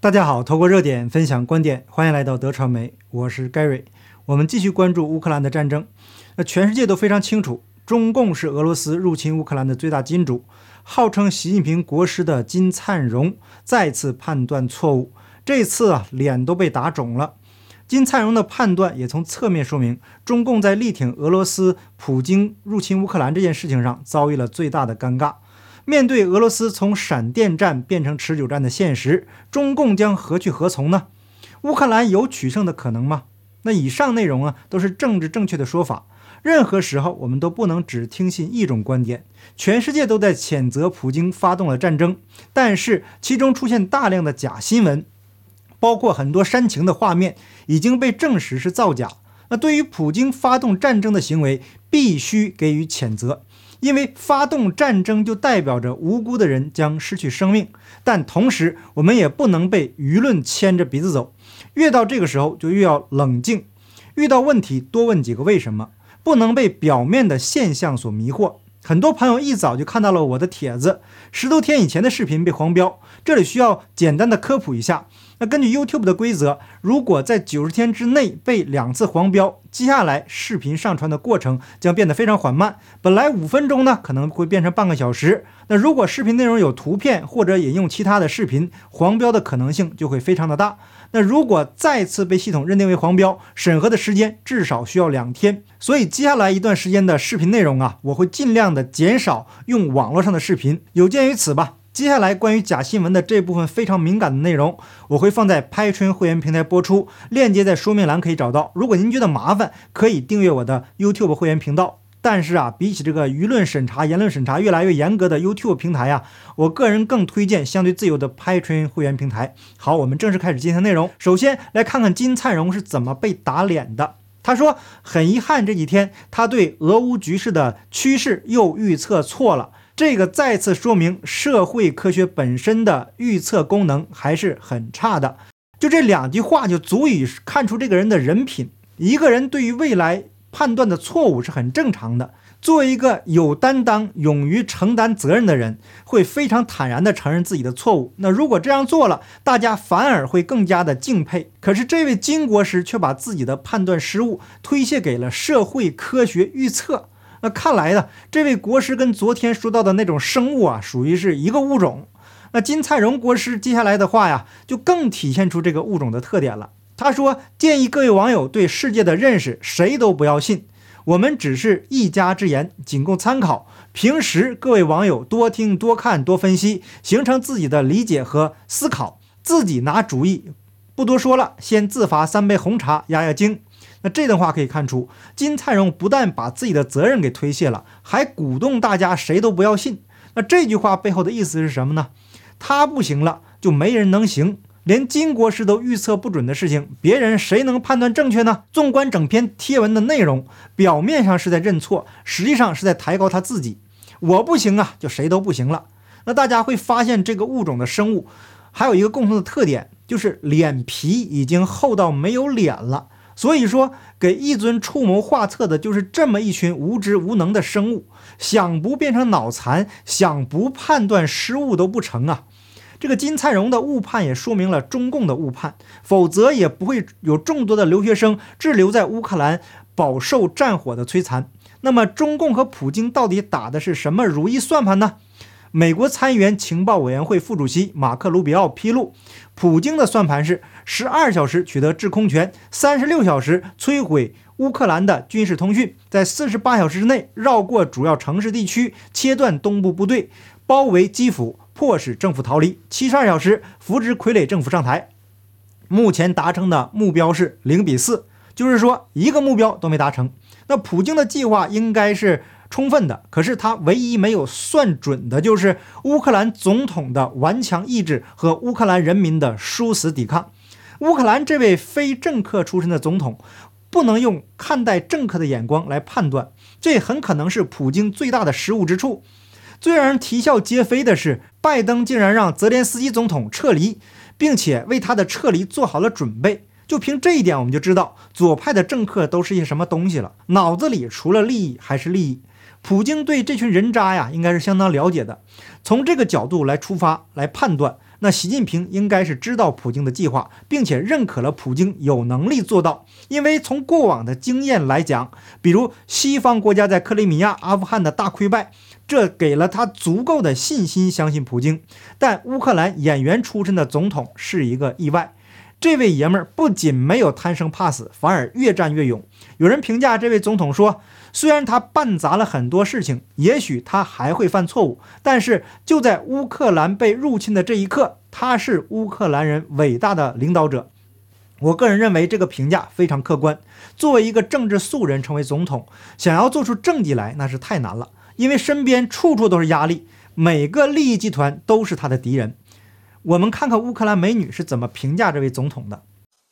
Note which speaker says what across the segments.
Speaker 1: 大家好，透过热点分享观点，欢迎来到德传媒，我是 Gary。我们继续关注乌克兰的战争。那全世界都非常清楚，中共是俄罗斯入侵乌克兰的最大金主。号称习近平国师的金灿荣再次判断错误，这次啊脸都被打肿了。金灿荣的判断也从侧面说明，中共在力挺俄罗斯普京入侵乌克兰这件事情上遭遇了最大的尴尬。面对俄罗斯从闪电战变成持久战的现实，中共将何去何从呢？乌克兰有取胜的可能吗？那以上内容啊，都是政治正确的说法。任何时候，我们都不能只听信一种观点。全世界都在谴责普京发动了战争，但是其中出现大量的假新闻，包括很多煽情的画面，已经被证实是造假。那对于普京发动战争的行为，必须给予谴责。因为发动战争就代表着无辜的人将失去生命，但同时我们也不能被舆论牵着鼻子走。越到这个时候，就越要冷静。遇到问题多问几个为什么，不能被表面的现象所迷惑。很多朋友一早就看到了我的帖子，十多天以前的视频被黄标，这里需要简单的科普一下。那根据 YouTube 的规则，如果在九十天之内被两次黄标，接下来视频上传的过程将变得非常缓慢。本来五分钟呢，可能会变成半个小时。那如果视频内容有图片或者引用其他的视频，黄标的可能性就会非常的大。那如果再次被系统认定为黄标，审核的时间至少需要两天。所以接下来一段时间的视频内容啊，我会尽量的减少用网络上的视频。有鉴于此吧。接下来关于假新闻的这部分非常敏感的内容，我会放在拍春会员平台播出，链接在说明栏可以找到。如果您觉得麻烦，可以订阅我的 YouTube 会员频道。但是啊，比起这个舆论审查、言论审查越来越严格的 YouTube 平台呀，我个人更推荐相对自由的 patron 会员平台。好，我们正式开始今天内容。首先来看看金灿荣是怎么被打脸的。他说，很遗憾这几天他对俄乌局势的趋势又预测错了。这个再次说明社会科学本身的预测功能还是很差的。就这两句话就足以看出这个人的人品。一个人对于未来判断的错误是很正常的。作为一个有担当、勇于承担责任的人，会非常坦然地承认自己的错误。那如果这样做了，大家反而会更加的敬佩。可是这位金国师却把自己的判断失误推卸给了社会科学预测。那看来呢，这位国师跟昨天说到的那种生物啊，属于是一个物种。那金灿荣国师接下来的话呀，就更体现出这个物种的特点了。他说：“建议各位网友对世界的认识，谁都不要信，我们只是一家之言，仅供参考。平时各位网友多听、多看、多分析，形成自己的理解和思考，自己拿主意。不多说了，先自罚三杯红茶压压惊。”那这段话可以看出，金灿荣不但把自己的责任给推卸了，还鼓动大家谁都不要信。那这句话背后的意思是什么呢？他不行了，就没人能行。连金国师都预测不准的事情，别人谁能判断正确呢？纵观整篇贴文的内容，表面上是在认错，实际上是在抬高他自己。我不行啊，就谁都不行了。那大家会发现，这个物种的生物还有一个共同的特点，就是脸皮已经厚到没有脸了。所以说，给一尊出谋划策的，就是这么一群无知无能的生物，想不变成脑残，想不判断失误都不成啊！这个金灿荣的误判也说明了中共的误判，否则也不会有众多的留学生滞留在乌克兰，饱受战火的摧残。那么，中共和普京到底打的是什么如意算盘呢？美国参议员情报委员会副主席马克·卢比奥披露，普京的算盘是十二小时取得制空权，三十六小时摧毁乌克兰的军事通讯，在四十八小时之内绕过主要城市地区，切断东部部队，包围基辅，迫使政府逃离，七十二小时扶植傀儡政府上台。目前达成的目标是零比四，就是说一个目标都没达成。那普京的计划应该是。充分的，可是他唯一没有算准的就是乌克兰总统的顽强意志和乌克兰人民的殊死抵抗。乌克兰这位非政客出身的总统，不能用看待政客的眼光来判断，这很可能是普京最大的失误之处。最让人啼笑皆非的是，拜登竟然让泽连斯基总统撤离，并且为他的撤离做好了准备。就凭这一点，我们就知道左派的政客都是些什么东西了，脑子里除了利益还是利益。普京对这群人渣呀，应该是相当了解的。从这个角度来出发来判断，那习近平应该是知道普京的计划，并且认可了普京有能力做到。因为从过往的经验来讲，比如西方国家在克里米亚、阿富汗的大溃败，这给了他足够的信心，相信普京。但乌克兰演员出身的总统是一个意外。这位爷们儿不仅没有贪生怕死，反而越战越勇。有人评价这位总统说。虽然他办砸了很多事情，也许他还会犯错误，但是就在乌克兰被入侵的这一刻，他是乌克兰人伟大的领导者。我个人认为这个评价非常客观。作为一个政治素人，成为总统，想要做出政绩来，那是太难了，因为身边处处都是压力，每个利益集团都是他的敌人。我们看看乌克兰美女是怎么评价这位总统的：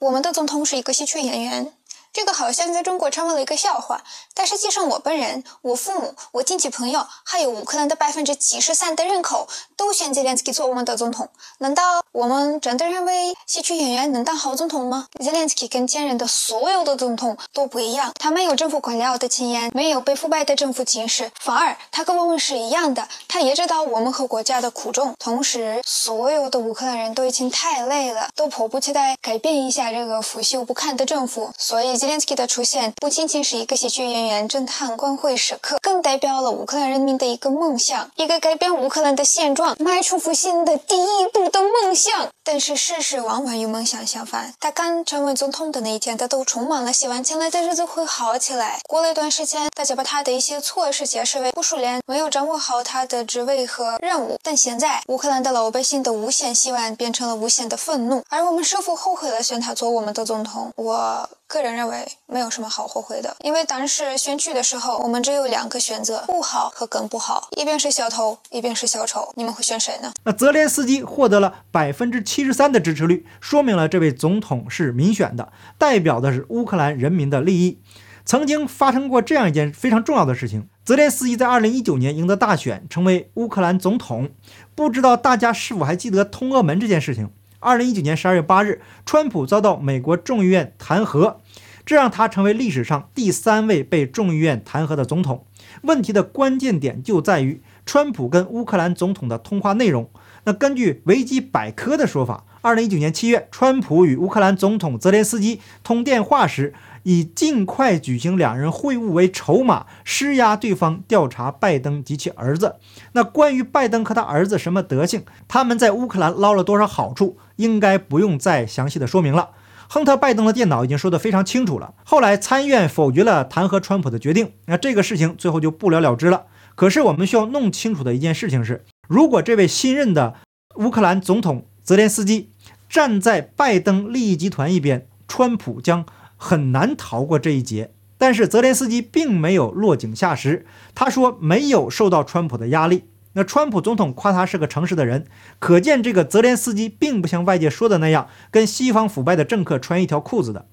Speaker 2: 我们的总统是一个喜剧演员。这个好像在中国成为了一个笑话，但实际上我本人、我父母、我亲戚朋友，还有乌克兰的百分之七十三的人口都选泽连斯基做我们的总统。难道我们真的认为喜剧演员能当好总统吗？泽连斯基跟前任的所有的总统都不一样，他没有政府官僚的经验，没有被腐败的政府侵蚀，反而他跟我们是一样的，他也知道我们和国家的苦衷。同时，所有的乌克兰人都已经太累了，都迫不及待改变一下这个腐朽不堪的政府，所以。泽连斯基的出现不仅仅是一个喜剧演员、侦探、光辉时刻，更代表了乌克兰人民的一个梦想，一个改变乌克兰的现状、迈出复兴的第一步的梦想。但是事实往往与梦想相反。他刚成为总统的那一天，他都充满了希望，将来的日子会好起来。过了一段时间，大家把他的一些措施解释为不熟练，没有掌握好他的职位和任务。但现在，乌克兰的老百姓的无限希望变成了无限的愤怒。而我们是否后悔了选他做我们的总统？我。个人认为没有什么好后悔的，因为当时选举的时候，我们只有两个选择：不好和更不好，一边是小偷，一边是小丑。你们会选谁呢？
Speaker 1: 那泽连斯基获得了百分之七十三的支持率，说明了这位总统是民选的，代表的是乌克兰人民的利益。曾经发生过这样一件非常重要的事情：泽连斯基在二零一九年赢得大选，成为乌克兰总统。不知道大家是否还记得通俄门这件事情？二零一九年十二月八日，川普遭到美国众议院弹劾，这让他成为历史上第三位被众议院弹劾的总统。问题的关键点就在于川普跟乌克兰总统的通话内容。那根据维基百科的说法，二零一九年七月，川普与乌克兰总统泽连斯基通电话时。以尽快举行两人会晤为筹码，施压对方调查拜登及其儿子。那关于拜登和他儿子什么德行，他们在乌克兰捞了多少好处，应该不用再详细的说明了。亨特·拜登的电脑已经说得非常清楚了。后来参议院否决了弹劾川普的决定，那这个事情最后就不了了之了。可是我们需要弄清楚的一件事情是，如果这位新任的乌克兰总统泽连斯基站在拜登利益集团一边，川普将。很难逃过这一劫，但是泽连斯基并没有落井下石。他说没有受到川普的压力。那川普总统夸他是个诚实的人，可见这个泽连斯基并不像外界说的那样跟西方腐败的政客穿一条裤子的。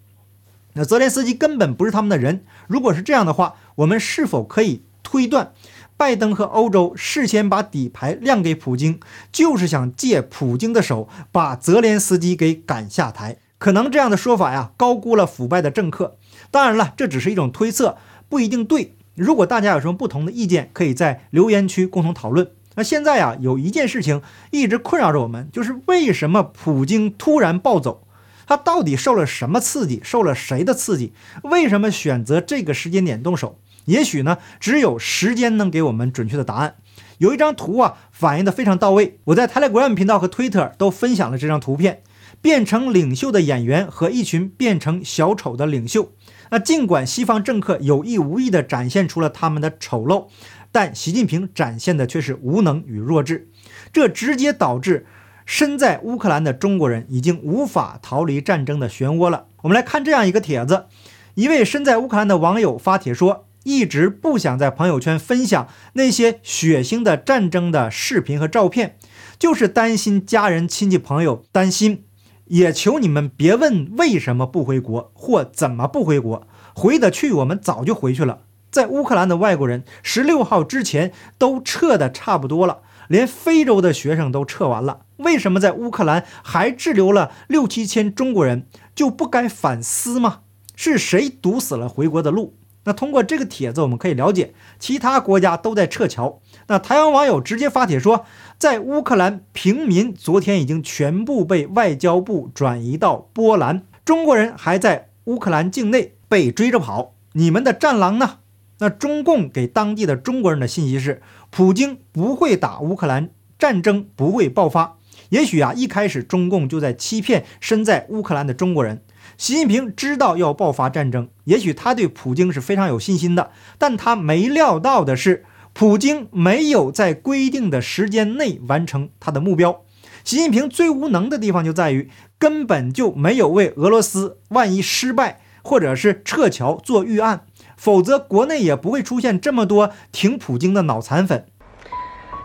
Speaker 1: 那泽连斯基根本不是他们的人。如果是这样的话，我们是否可以推断，拜登和欧洲事先把底牌亮给普京，就是想借普京的手把泽连斯基给赶下台？可能这样的说法呀，高估了腐败的政客。当然了，这只是一种推测，不一定对。如果大家有什么不同的意见，可以在留言区共同讨论。那现在啊，有一件事情一直困扰着我们，就是为什么普京突然暴走？他到底受了什么刺激？受了谁的刺激？为什么选择这个时间点动手？也许呢，只有时间能给我们准确的答案。有一张图啊，反映的非常到位。我在 Telegram 频道和 Twitter 都分享了这张图片。变成领袖的演员和一群变成小丑的领袖。那尽管西方政客有意无意地展现出了他们的丑陋，但习近平展现的却是无能与弱智。这直接导致身在乌克兰的中国人已经无法逃离战争的漩涡了。我们来看这样一个帖子：一位身在乌克兰的网友发帖说，一直不想在朋友圈分享那些血腥的战争的视频和照片，就是担心家人、亲戚、朋友担心。也求你们别问为什么不回国或怎么不回国，回得去我们早就回去了。在乌克兰的外国人十六号之前都撤的差不多了，连非洲的学生都撤完了。为什么在乌克兰还滞留了六七千中国人？就不该反思吗？是谁堵死了回国的路？那通过这个帖子，我们可以了解，其他国家都在撤侨。那台湾网友直接发帖说，在乌克兰平民昨天已经全部被外交部转移到波兰，中国人还在乌克兰境内被追着跑。你们的战狼呢？那中共给当地的中国人的信息是：普京不会打乌克兰，战争不会爆发。也许啊，一开始中共就在欺骗身在乌克兰的中国人。习近平知道要爆发战争，也许他对普京是非常有信心的，但他没料到的是。普京没有在规定的时间内完成他的目标。习近平最无能的地方就在于根本就没有为俄罗斯万一失败或者是撤侨做预案，否则国内也不会出现这么多挺普京的脑残粉。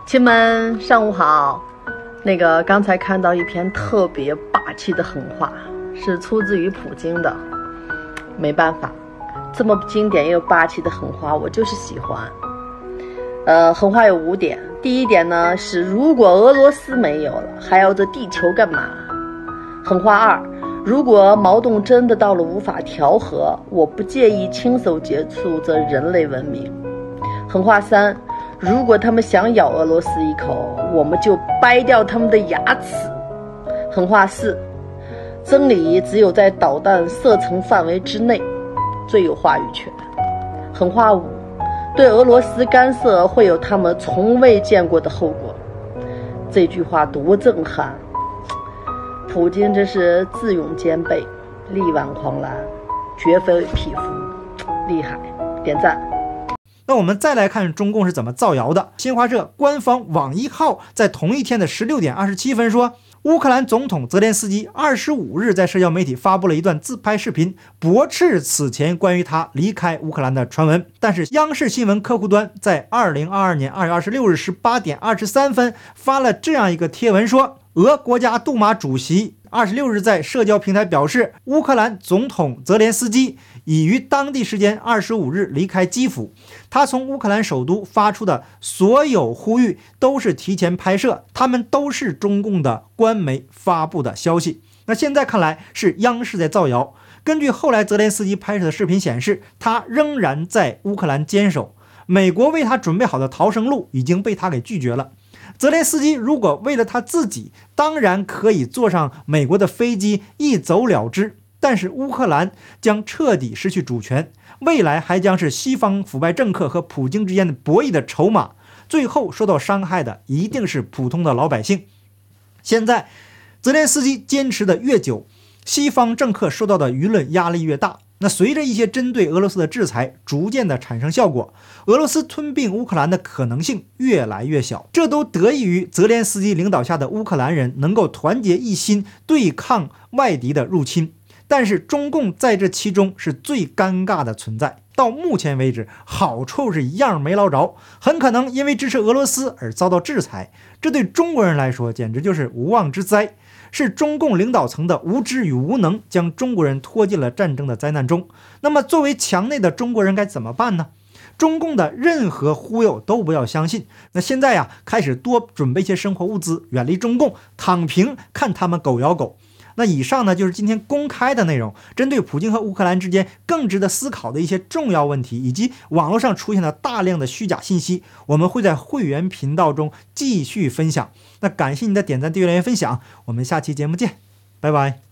Speaker 3: 亲们，上午好。那个刚才看到一篇特别霸气的狠话，是出自于普京的。没办法，这么经典又霸气的狠话，我就是喜欢。呃，狠话有五点。第一点呢是，如果俄罗斯没有了，还要这地球干嘛？狠话二，如果矛盾真的到了无法调和，我不介意亲手结束这人类文明。狠话三，如果他们想咬俄罗斯一口，我们就掰掉他们的牙齿。狠话四，真理只有在导弹射程范围之内，最有话语权。狠话五。对俄罗斯干涉会有他们从未见过的后果，这句话多震撼！普京真是智勇兼备，力挽狂澜，绝非匹夫，厉害！点赞。
Speaker 1: 那我们再来看中共是怎么造谣的。新华社官方网一号在同一天的十六点二十七分说。乌克兰总统泽连斯基二十五日在社交媒体发布了一段自拍视频，驳斥此前关于他离开乌克兰的传闻。但是，央视新闻客户端在二零二二年二月二十六日十八点二十三分发了这样一个贴文，说俄国家杜马主席。二十六日，在社交平台表示，乌克兰总统泽连斯基已于当地时间二十五日离开基辅。他从乌克兰首都发出的所有呼吁都是提前拍摄，他们都是中共的官媒发布的消息。那现在看来是央视在造谣。根据后来泽连斯基拍摄的视频显示，他仍然在乌克兰坚守。美国为他准备好的逃生路已经被他给拒绝了。泽连斯基如果为了他自己，当然可以坐上美国的飞机一走了之。但是乌克兰将彻底失去主权，未来还将是西方腐败政客和普京之间的博弈的筹码。最后受到伤害的一定是普通的老百姓。现在，泽连斯基坚持的越久，西方政客受到的舆论压力越大。那随着一些针对俄罗斯的制裁逐渐的产生效果，俄罗斯吞并乌克兰的可能性越来越小。这都得益于泽连斯基领导下的乌克兰人能够团结一心对抗外敌的入侵。但是中共在这其中是最尴尬的存在。到目前为止，好处是一样没捞着，很可能因为支持俄罗斯而遭到制裁。这对中国人来说简直就是无妄之灾。是中共领导层的无知与无能，将中国人拖进了战争的灾难中。那么，作为墙内的中国人该怎么办呢？中共的任何忽悠都不要相信。那现在呀，开始多准备些生活物资，远离中共，躺平，看他们狗咬狗。那以上呢，就是今天公开的内容，针对普京和乌克兰之间更值得思考的一些重要问题，以及网络上出现的大量的虚假信息，我们会在会员频道中继续分享。那感谢您的点赞、订阅、留言、分享，我们下期节目见，拜拜。